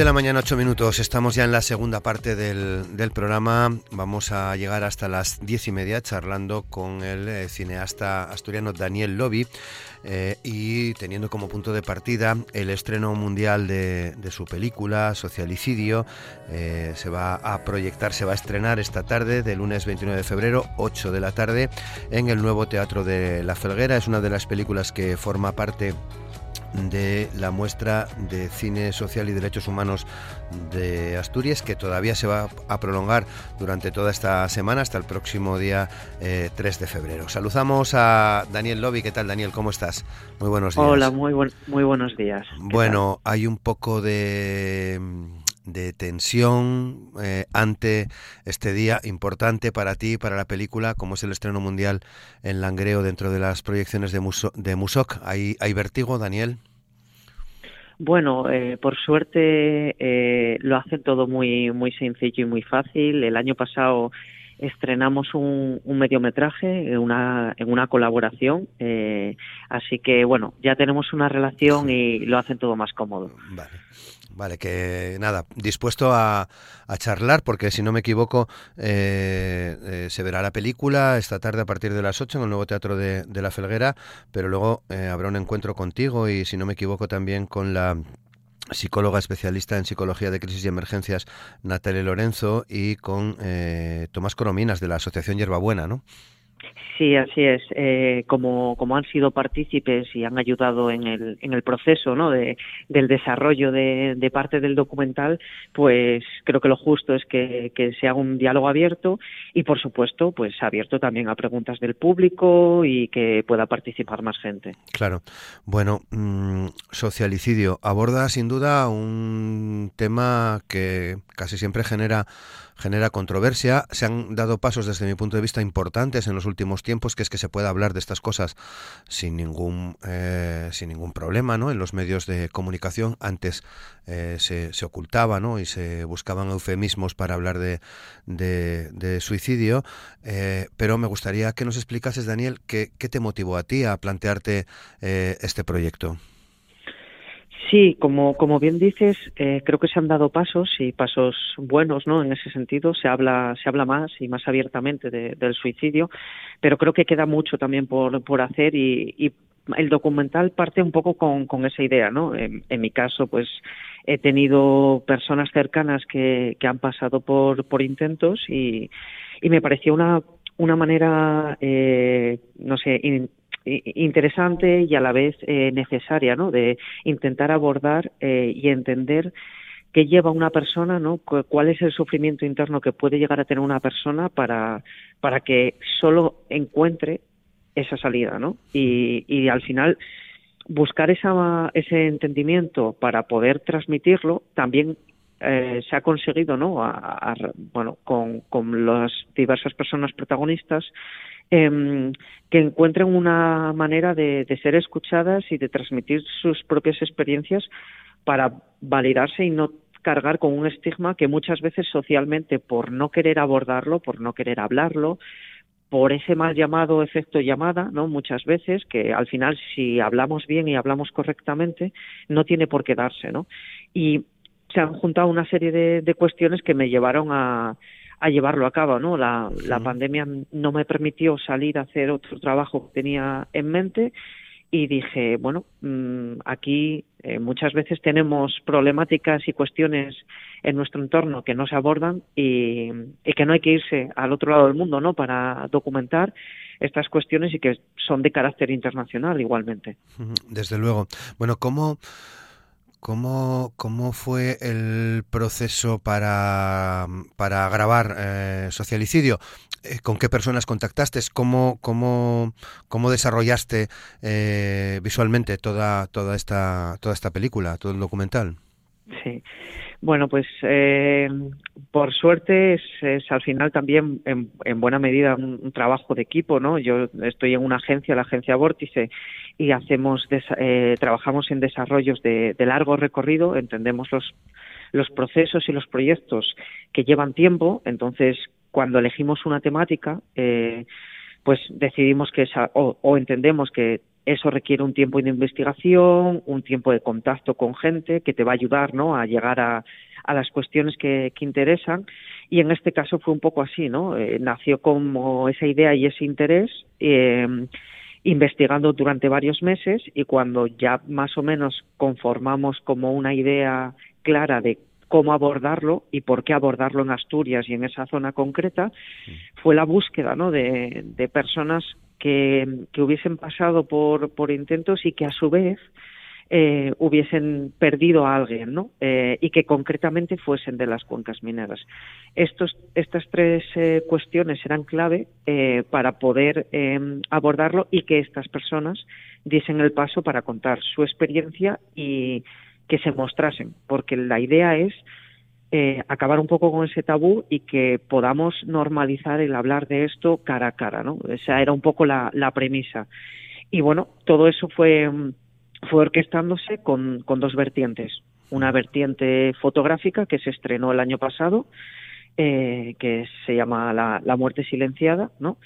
De la mañana, 8 minutos. Estamos ya en la segunda parte del, programa. Vamos a llegar hasta las 10 y media charlando con el eh, cineasta asturiano Daniel Lobby eh, y teniendo como punto de partida el estreno mundial de, su película Socialicidio. Eh, se va a proyectar, se va a estrenar esta tarde, de lunes 29 de febrero, 8 de la tarde, en el nuevo Teatro de La Felguera. Es una de las películas que forma parte de la muestra de cine social y derechos humanos de Asturias, que todavía se va a prolongar durante toda esta semana hasta el próximo día 3 eh, de febrero. Saludamos a Daniel Lobby. ¿Qué tal, Daniel? ¿Cómo estás? Muy buenos días. Hola, muy, muy buenos días. Bueno, hay un poco de de tensión eh, ante este día importante para ti, para la película, como es el estreno mundial en Langreo dentro de las proyecciones de, de Musoc. ¿Hay, ¿Hay vertigo, Daniel? Bueno, eh, por suerte eh, lo hacen todo muy, muy sencillo y muy fácil. El año pasado estrenamos un, un mediometraje en una, en una colaboración, así que bueno, ya tenemos una relación y lo hacen todo más cómodo. Vale. Vale, que nada, dispuesto a, charlar, porque si no me equivoco, eh, eh, se verá la película esta tarde a partir de las 8 en el nuevo Teatro de, La Felguera, pero luego eh, habrá un encuentro contigo y si no me equivoco también con la psicóloga especialista en psicología de crisis y emergencias Natalia Lorenzo y con Tomás Corominas de la Asociación Hierbabuena, ¿no? Sí, así es. Eh, como, como han sido partícipes y han ayudado en el, en el proceso ¿no? de, del desarrollo de, parte del documental, pues creo que lo justo es que, que, se haga un diálogo abierto y, por supuesto, pues abierto también a preguntas del público y que pueda participar más gente. Claro. Bueno, mmm, socialicidio aborda sin duda un tema que casi siempre genera genera controversia. Se han dado pasos desde mi punto de vista importantes en los últimos tiempos, que es que se pueda hablar de estas cosas sin ningún, eh, sin ningún problema ¿no? en los medios de comunicación. Antes eh, se, se, ocultaba ¿no? y se buscaban eufemismos para hablar de, de, suicidio. Eh, pero me gustaría que nos explicases, Daniel, qué, qué te motivó a ti a plantearte este proyecto. Sí, como, como bien dices, eh, creo que se han dado pasos y pasos buenos, ¿no? En ese sentido, se habla, se habla más y más abiertamente del suicidio, pero creo que queda mucho también por, por hacer y, y el documental parte un poco con, con esa idea, ¿no? En, mi caso, pues he tenido personas cercanas que, que han pasado por, por intentos y, y me pareció una, una manera, eh, no sé, interesante y a la vez eh, necesaria, ¿no? De intentar abordar eh, y entender qué lleva una persona, ¿no? Cuál es el sufrimiento interno que puede llegar a tener una persona para, para que solo encuentre esa salida, ¿no? Y, y al final buscar esa, ese entendimiento para poder transmitirlo también eh, se ha conseguido, ¿no? A, bueno, con, con las diversas personas protagonistas eh, que encuentren una manera de, ser escuchadas y de transmitir sus propias experiencias para validarse y no cargar con un estigma que muchas veces socialmente por no querer abordarlo, por no querer hablarlo, por ese mal llamado efecto llamada, ¿no? Muchas veces que al final si hablamos bien y hablamos correctamente no tiene por qué darse, ¿no? Y se han juntado una serie de, de cuestiones que me llevaron a, a llevarlo a cabo, ¿no? La, la pandemia no me permitió salir a hacer otro trabajo que tenía en mente y dije, bueno, mmm, aquí eh, muchas veces tenemos problemáticas y cuestiones en nuestro entorno que no se abordan y, y, que no hay que irse al otro lado del mundo, ¿no? Para documentar estas cuestiones y que son de carácter internacional igualmente. Desde luego. Bueno, ¿cómo ¿Cómo, ¿Cómo fue el proceso para, para grabar eh, Socialicidio? eh, con qué personas contactaste, cómo, cómo, cómo desarrollaste eh, visualmente toda, toda, esta, toda esta película, todo el documental. Sí. Bueno, pues eh, por suerte es, al final también en, buena medida un, trabajo de equipo, ¿no? Yo estoy en una agencia, la agencia Vórtice, y hacemos eh, trabajamos en desarrollos de, largo recorrido, entendemos los los procesos y los proyectos que llevan tiempo, entonces cuando elegimos una temática, eh, pues decidimos que esa, o entendemos que eso requiere un tiempo de investigación, un tiempo de contacto con gente que te va a ayudar ¿no? a llegar a, a las cuestiones que, que, interesan. Y en este caso fue un poco así, ¿no? Eh, nació como esa idea y ese interés. Eh, investigando durante varios meses y cuando ya más o menos conformamos como una idea clara de cómo abordarlo y por qué abordarlo en Asturias y en esa zona concreta, fue la búsqueda ¿no? de, de personas que, hubiesen pasado por, intentos y que a su vez eh, hubiesen perdido a alguien, ¿no? Eh, y que concretamente fuesen de las cuencas mineras. Estos, estas tres eh, cuestiones eran clave para poder abordarlo y que estas personas diesen el paso para contar su experiencia y que se mostrasen, porque la idea es eh, acabar un poco con ese tabú y que podamos normalizar el hablar de esto cara a cara, ¿no? Esa era un poco la, premisa. Y bueno, todo eso fue, fue orquestándose con, con dos vertientes. Una vertiente fotográfica que se estrenó el año pasado, eh, que se llama la, la muerte silenciada, ¿no?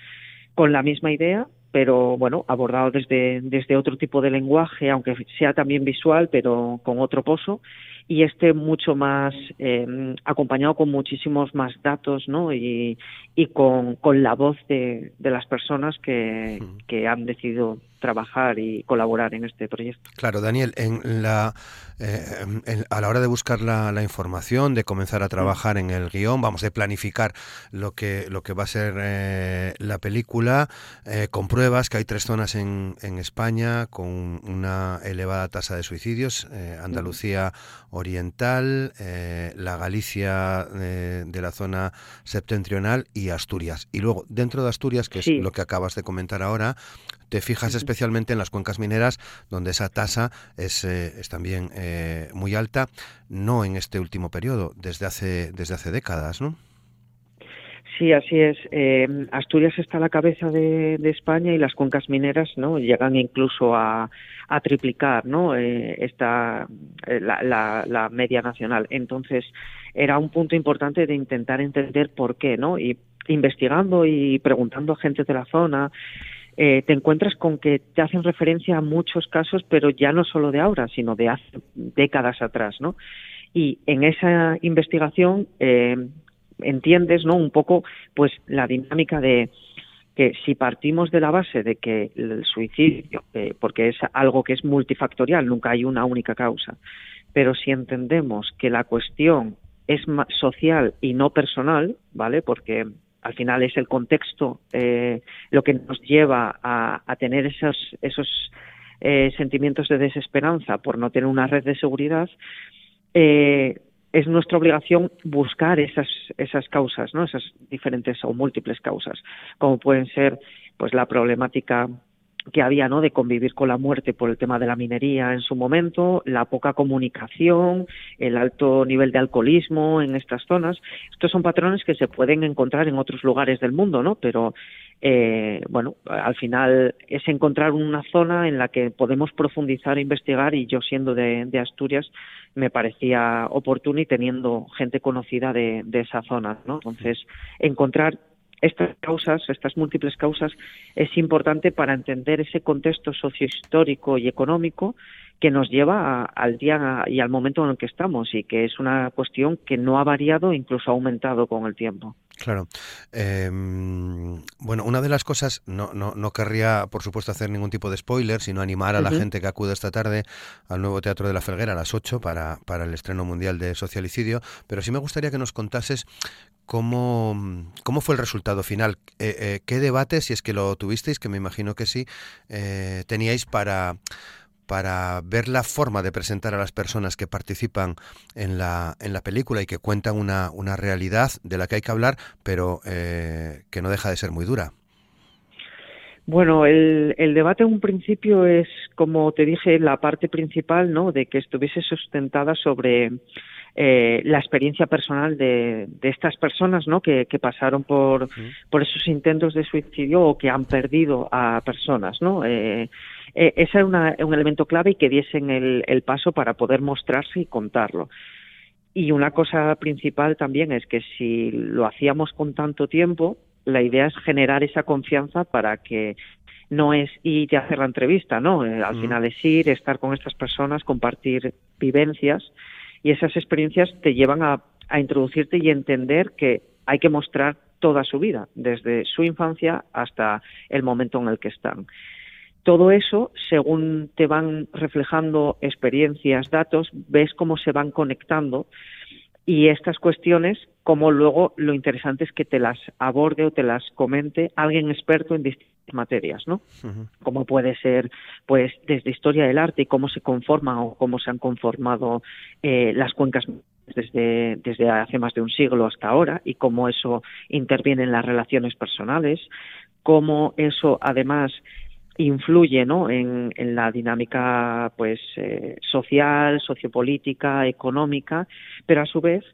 Con la misma idea, pero bueno, abordado desde, desde otro tipo de lenguaje, aunque sea también visual, pero con otro pozo y este mucho más eh, acompañado con muchísimos más datos ¿no? y, y con, con la voz de, de las personas que, que han decidido trabajar y colaborar en este proyecto. Claro, Daniel, en la, eh, a la hora de buscar la, la, información, de comenzar a trabajar en el guion, vamos, de planificar lo que, lo que va a ser eh, la película, eh, compruebas que hay tres zonas en, en, España con una elevada tasa de suicidios, Andalucía Oriental, eh, la Galicia de la zona septentrional y Asturias. Y luego, dentro de Asturias, que es lo que acabas de comentar ahora, te fijas especialmente en las cuencas mineras, donde esa tasa es, eh, es también eh, muy alta, no en este último periodo, desde hace, desde hace décadas, ¿no? Sí, así es. Eh, Asturias está a la cabeza de, España y las cuencas mineras no llegan incluso a, a triplicar no eh, esta eh, la, la, la, media nacional. Entonces era un punto importante de intentar entender por qué, no y investigando y preguntando a gente de la zona eh, te encuentras con que te hacen referencia a muchos casos, pero ya no solo de ahora, sino de hace décadas atrás, ¿no? Y en esa investigación eh, entiendes, ¿no? Un poco, pues, la dinámica de que si partimos de la base de que el suicidio, porque es algo que es multifactorial, nunca hay una única causa, pero si entendemos que la cuestión es social y no personal, ¿vale? Porque al final es el contexto eh, lo que nos lleva a, a tener esos, esos eh, sentimientos de desesperanza por no tener una red de seguridad, eh, es nuestra obligación buscar esas, esas causas, ¿no? esas diferentes o múltiples causas, como pueden ser pues la problemática que había ¿no? de convivir con la muerte por el tema de la minería en su momento, la poca comunicación, el alto nivel de alcoholismo en estas zonas. Estos son patrones que se pueden encontrar en otros lugares del mundo, ¿no? Pero eh, bueno, al final es encontrar una zona en la que podemos profundizar e investigar y yo siendo de, de Asturias me parecía oportuno y teniendo gente conocida de, de esa zona, ¿no? Entonces, encontrar estas causas, estas múltiples causas, es importante para entender ese contexto sociohistórico y económico que nos lleva a, al día y al momento en el que estamos y que es una cuestión que no ha variado, incluso ha aumentado con el tiempo. Claro. Eh, bueno, una de las cosas, no, no, no querría, por supuesto, hacer ningún tipo de spoiler, sino animar a la uh -huh. gente que acude esta tarde al nuevo Teatro de la Felguera a las 8 para, para el estreno mundial de Socialicidio, pero sí me gustaría que nos contases cómo, cómo fue el resultado final, eh, eh, qué debate, si es que lo tuvisteis, que me imagino que sí, eh, teníais para para ver la forma de presentar a las personas que participan en la, en la película y que cuentan una, una realidad de la que hay que hablar, pero eh, que no deja de ser muy dura. Bueno, el, el, debate en un principio es, como te dije, la parte principal, ¿no? De que estuviese sustentada sobre eh, la experiencia personal de, de, estas personas, ¿no? Que, que pasaron por, por esos intentos de suicidio o que han perdido a personas, ¿no? Eh, eh, ese era una, un elemento clave y que diesen el, el paso para poder mostrarse y contarlo. Y una cosa principal también es que si lo hacíamos con tanto tiempo, la idea es generar esa confianza para que no es ir y hacer la entrevista, ¿no? Eh, al final es ir, estar con estas personas, compartir vivencias y esas experiencias te llevan a, a introducirte y entender que hay que mostrar toda su vida, desde su infancia hasta el momento en el que están. Todo eso, según te van reflejando experiencias, datos, ves cómo se van conectando y estas cuestiones, como luego lo interesante es que te las aborde o te las comente alguien experto en distintas materias, ¿no? Como puede ser, pues, desde historia del arte y cómo se conforman o cómo se han conformado eh, las cuencas desde, desde hace más de un siglo hasta ahora y cómo eso interviene en las relaciones personales, cómo eso además influye ¿no? en, en la dinámica pues eh, social, sociopolítica, económica, pero a su vez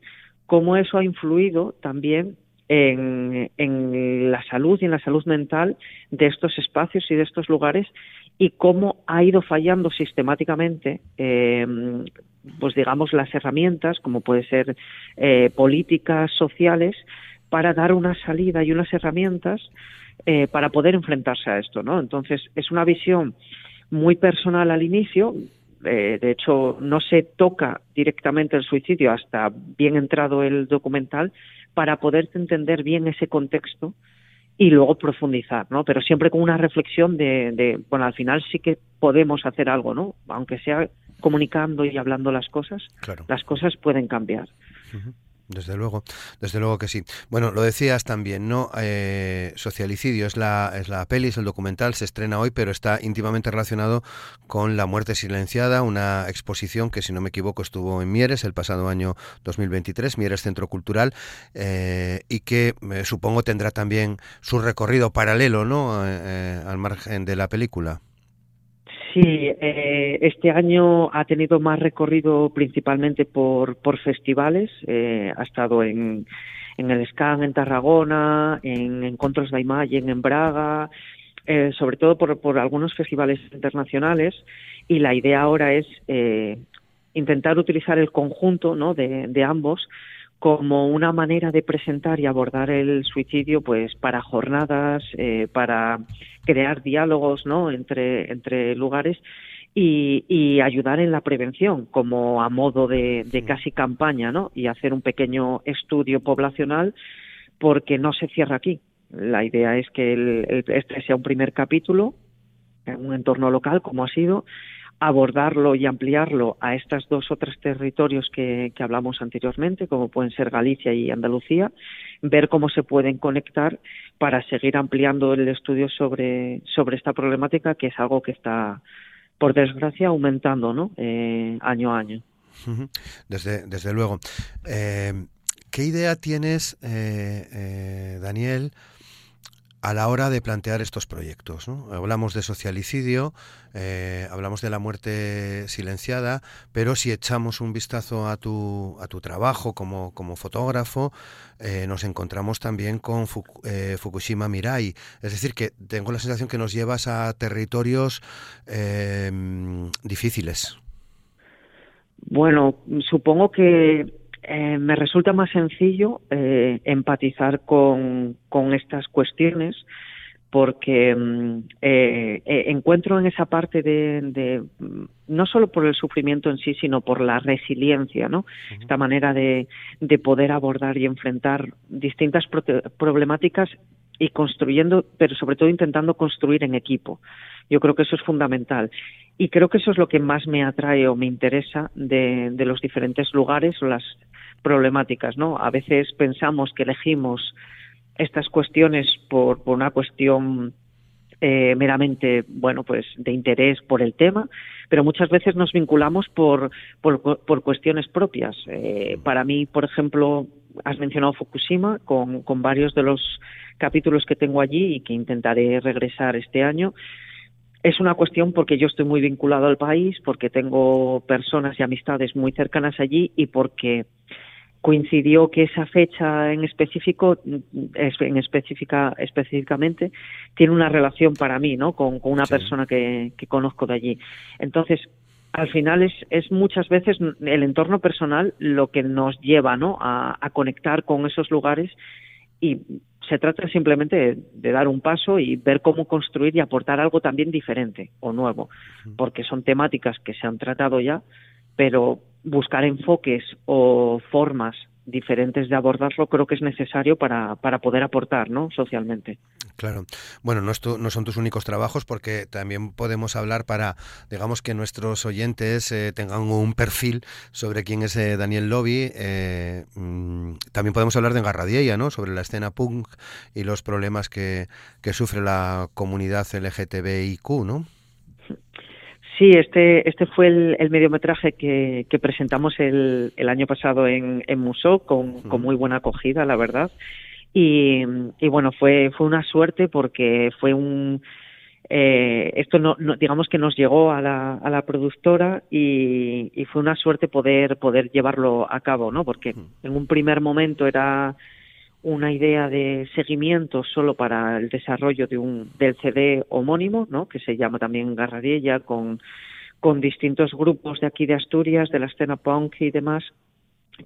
cómo eso ha influido también en, en, la salud y en la salud mental de estos espacios y de estos lugares y cómo ha ido fallando sistemáticamente, eh, pues digamos, las herramientas, como puede ser eh, políticas sociales, para dar una salida y unas herramientas eh, para poder enfrentarse a esto, ¿no? Entonces, es una visión muy personal al inicio. Eh, de hecho, no se toca directamente el suicidio hasta bien entrado el documental para poder entender bien ese contexto y luego profundizar, ¿no? Pero siempre con una reflexión de, de, bueno, al final sí que podemos hacer algo, ¿no? Aunque sea comunicando y hablando las cosas, claro. las cosas pueden cambiar. Uh -huh. Desde luego, desde luego que sí. Bueno, lo decías también, ¿no? Eh, Socialicidio es la, es la peli, es el documental, se estrena hoy, pero está íntimamente relacionado con La muerte silenciada, una exposición que, si no me equivoco, estuvo en Mieres el pasado año 2023, Mieres Centro Cultural, eh, y que eh, supongo tendrá también su recorrido paralelo, ¿no? Eh, al margen de la película. Sí, eh, este año ha tenido más recorrido principalmente por, por festivales. Eh, ha estado en, en el SCAN en Tarragona, en Encontros de Imagen en Braga, eh, sobre todo por, por algunos festivales internacionales. Y la idea ahora es eh, intentar utilizar el conjunto ¿no? de, de ambos como una manera de presentar y abordar el suicidio pues para jornadas eh, para crear diálogos no entre entre lugares y, y, ayudar en la prevención como a modo de, de casi campaña no y hacer un pequeño estudio poblacional porque no se cierra aquí. La idea es que el, el, este sea un primer capítulo en un entorno local como ha sido abordarlo y ampliarlo a estos dos o tres territorios que, que, hablamos anteriormente, como pueden ser Galicia y Andalucía, ver cómo se pueden conectar para seguir ampliando el estudio sobre, sobre esta problemática, que es algo que está, por desgracia, aumentando ¿no? eh, año a año. Desde, desde luego. Eh, ¿Qué idea tienes, eh, eh Daniel? A la hora de plantear estos proyectos. Hablamos de socialicidio, eh, hablamos de la muerte silenciada, pero si echamos un vistazo a tu, a tu trabajo como, como fotógrafo, eh, nos encontramos también con eh, Fukushima Mirai. Es decir, que tengo la sensación que nos llevas a territorios difíciles. Bueno, supongo que eh, me resulta más sencillo eh, empatizar con, con, estas cuestiones porque eh, encuentro en esa parte de, de, no solo por el sufrimiento en sí, sino por la resiliencia, ¿no? Uh -huh. Esta manera de, de, poder abordar y enfrentar distintas problemáticas y construyendo, pero sobre todo intentando construir en equipo. Yo creo que eso es fundamental. Y creo que eso es lo que más me atrae o me interesa de, de los diferentes lugares o las problemáticas, ¿no? A veces pensamos que elegimos estas cuestiones por, una cuestión eh, meramente, bueno, pues de interés por el tema, pero muchas veces nos vinculamos por, por, por cuestiones propias. Eh, para mí, por ejemplo, has mencionado Fukushima con, con varios de los capítulos que tengo allí y que intentaré regresar este año. Es una cuestión porque yo estoy muy vinculado al país, porque tengo personas y amistades muy cercanas allí y porque coincidió que esa fecha en específico, en específica, específicamente, tiene una relación para mí, ¿no? Con, una persona que, que, conozco de allí. Entonces, al final es, es muchas veces el entorno personal lo que nos lleva, ¿no? A, a conectar con esos lugares y se trata simplemente de, dar un paso y ver cómo construir y aportar algo también diferente o nuevo, porque son temáticas que se han tratado ya, pero buscar enfoques o formas diferentes de abordarlo creo que es necesario para, para poder aportar ¿no? socialmente. Claro. Bueno, no, no, son tus únicos trabajos porque también podemos hablar para, digamos, que nuestros oyentes eh, tengan un perfil sobre quién es eh, Daniel Lobby. Eh, mm, también podemos hablar de Engarradiella, ¿no? Sobre la escena punk y los problemas que, que sufre la comunidad LGTBIQ, ¿no? Sí, este, este fue el, mediometraje que, presentamos el, año pasado en, en Museo con, muy buena acogida, la verdad. Y, bueno, fue, fue una suerte porque fue un, eh, esto no, digamos que nos llegó a la, a la productora y, y, fue una suerte poder poder llevarlo a cabo no porque en un primer momento era una idea de seguimiento solo para el desarrollo de un del CD homónimo, ¿no? que se llama también Garradiella, con, con distintos grupos de aquí de Asturias, de la escena punk y demás,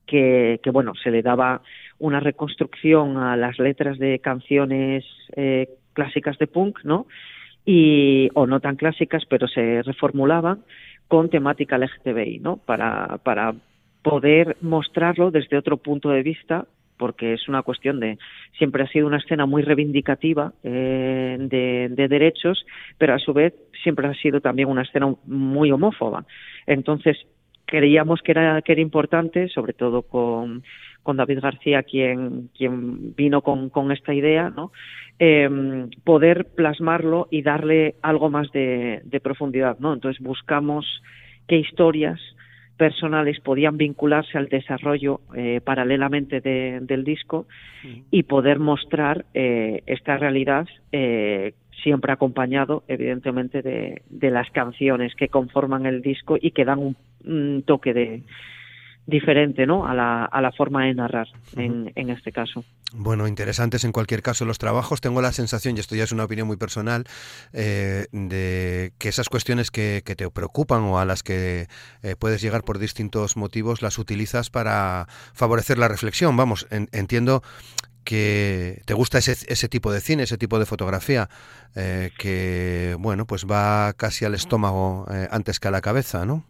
que, bueno, se le daba una reconstrucción a las letras de canciones eh, clásicas de punk, ¿no? Y, o no tan clásicas, pero se reformulaban con temática LGTBI, ¿no? Para, para poder mostrarlo desde otro punto de vista porque es una cuestión de siempre ha sido una escena muy reivindicativa eh, de, derechos, pero a su vez siempre ha sido también una escena muy homófoba. Entonces creíamos que era que era importante, sobre todo con, con David García, quien quien vino con, con esta idea, ¿no? Eh, poder plasmarlo y darle algo más de, de profundidad, ¿no? Entonces buscamos qué historias personales podían vincularse al desarrollo eh, paralelamente del disco y poder mostrar eh, esta realidad eh, siempre acompañado evidentemente de, de, las canciones que conforman el disco y que dan un toque de, diferente ¿no? a, la, a la forma de narrar en, en, este caso. Bueno, interesantes en cualquier caso los trabajos. Tengo la sensación, y esto ya es una opinión muy personal, eh, de que esas cuestiones que, que, te preocupan o a las que eh, puedes llegar por distintos motivos las utilizas para favorecer la reflexión. Vamos, entiendo que te gusta ese, ese tipo de cine, ese tipo de fotografía, eh, que, bueno, pues va casi al estómago antes que a la cabeza, ¿no?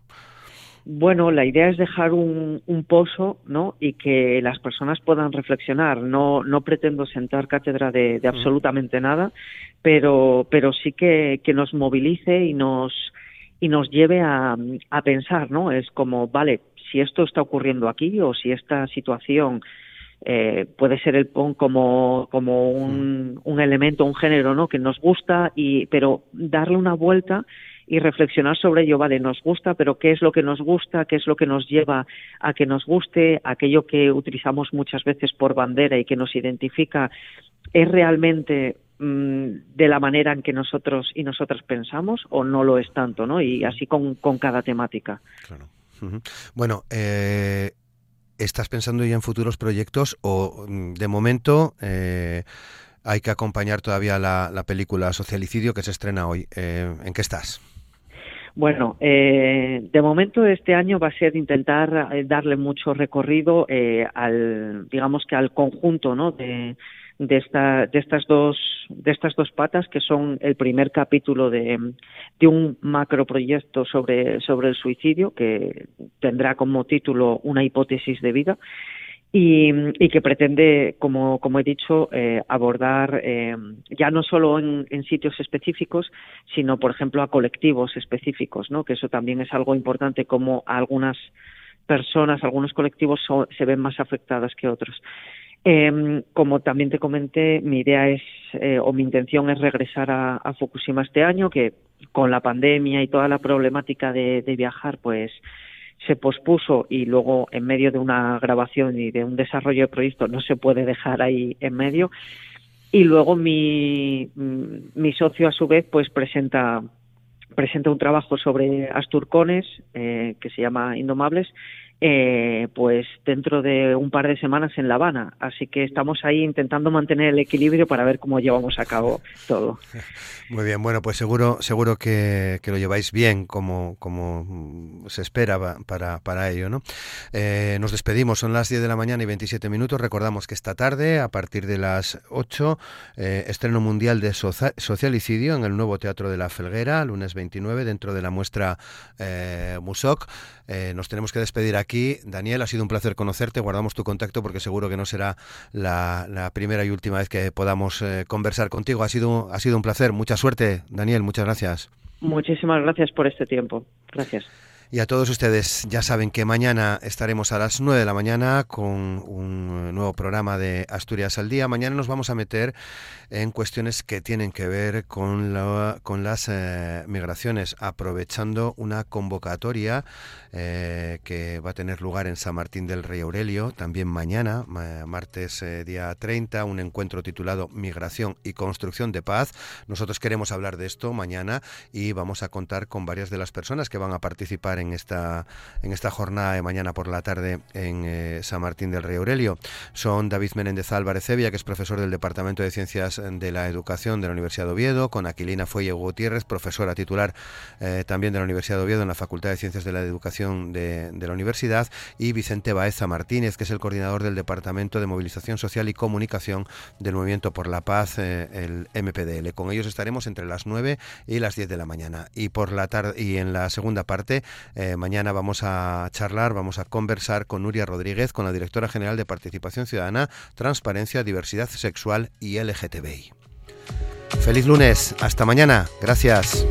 Bueno, la idea es dejar un, un, pozo, ¿no? Y que las personas puedan reflexionar. No, no pretendo sentar cátedra de, de absolutamente nada, pero, pero sí que, que nos movilice y nos, y nos lleve a, a pensar, ¿no? Es como, vale, si esto está ocurriendo aquí o si esta situación eh, puede ser el PON como, como un, un elemento, un género, ¿no? Que nos gusta y, pero darle una vuelta y reflexionar sobre ello, vale, nos gusta, pero ¿qué es lo que nos gusta? ¿Qué es lo que nos lleva a que nos guste? Aquello que utilizamos muchas veces por bandera y que nos identifica, ¿es realmente mm, de la manera en que nosotros y nosotras pensamos o no lo es tanto, ¿no? Y así con, con cada temática. Claro. Bueno, eh, ¿estás pensando ya en futuros proyectos o mm, de momento... Eh, hay que acompañar todavía la, la, película Socialicidio que se estrena hoy. Eh, ¿En qué estás? Bueno, eh, de momento este año va a ser intentar eh, darle mucho recorrido eh, al, digamos que al conjunto, ¿no? De, esta, de estas dos de estas dos patas que son el primer capítulo de, de un macroproyecto sobre sobre el suicidio que tendrá como título una hipótesis de vida y, que pretende, como, he dicho, eh, abordar eh, ya no solo en, sitios específicos, sino, por ejemplo, a colectivos específicos, ¿no? que eso también es algo importante, como algunas personas, algunos colectivos se ven más afectadas que otros. Em, como también te comenté, mi idea es eh, o mi intención es regresar a, Fukushima este año, que con la pandemia y toda la problemática de, viajar, pues se pospuso y luego en medio de una grabación y de un desarrollo de proyecto no se puede dejar ahí en medio. Y luego mi, mi socio a su vez pues presenta presenta un trabajo sobre Asturcones eh, que se llama Indomables eh, pues dentro de un par de semanas en La Habana. Así que estamos ahí intentando mantener el equilibrio para ver cómo llevamos a cabo todo. Muy bien, bueno, pues seguro, seguro que, lo lleváis bien como, como se espera para, para ello. ¿no? Eh, nos despedimos, son las 10 de la mañana y 27 minutos. Recordamos que esta tarde, a partir de las 8, eh, estreno mundial de socialicidio en el nuevo Teatro de la Felguera, lunes 29, dentro de la muestra Musoc. Nos tenemos que despedir aquí. Daniel, ha sido un placer conocerte. Guardamos tu contacto porque seguro que no será la, primera y última vez que podamos eh, conversar contigo. Ha sido, ha sido un placer. Mucha suerte, Daniel. Muchas gracias. Muchísimas gracias por este tiempo. Gracias. Y a todos ustedes, ya saben que mañana estaremos a las 9 de la mañana con un nuevo programa de Asturias al Día. Mañana nos vamos a meter en cuestiones que tienen que ver con, con las eh, migraciones, aprovechando una convocatoria eh, que va a tener lugar en San Martín del Rey Aurelio, también mañana, martes eh, día 30, un encuentro titulado Migración y Construcción de Paz. Nosotros queremos hablar de esto mañana y vamos a contar con varias de las personas que van a participar en esta, en esta jornada de mañana por la tarde en eh, San Martín del Rey Aurelio. Son David Menéndez Álvarez Evia, que es profesor del Departamento de Ciencias de la Educación de la Universidad de Oviedo, con Aquilina Fuelle Gutiérrez, profesora titular eh, también de la Universidad de Oviedo en la Facultad de Ciencias de la Educación de, la Universidad, y Vicente Baeza Martínez, que es el coordinador del Departamento de Movilización Social y Comunicación del Movimiento por la Paz, eh, el MPDL. Con ellos estaremos entre las 9 y las 10 de la mañana. Y por la tarde y en la segunda parte eh, mañana vamos a charlar, vamos a conversar con Nuria Rodríguez, con la directora general de Participación Ciudadana, Transparencia, Diversidad Sexual y LGTBI. Feliz lunes, hasta mañana, gracias.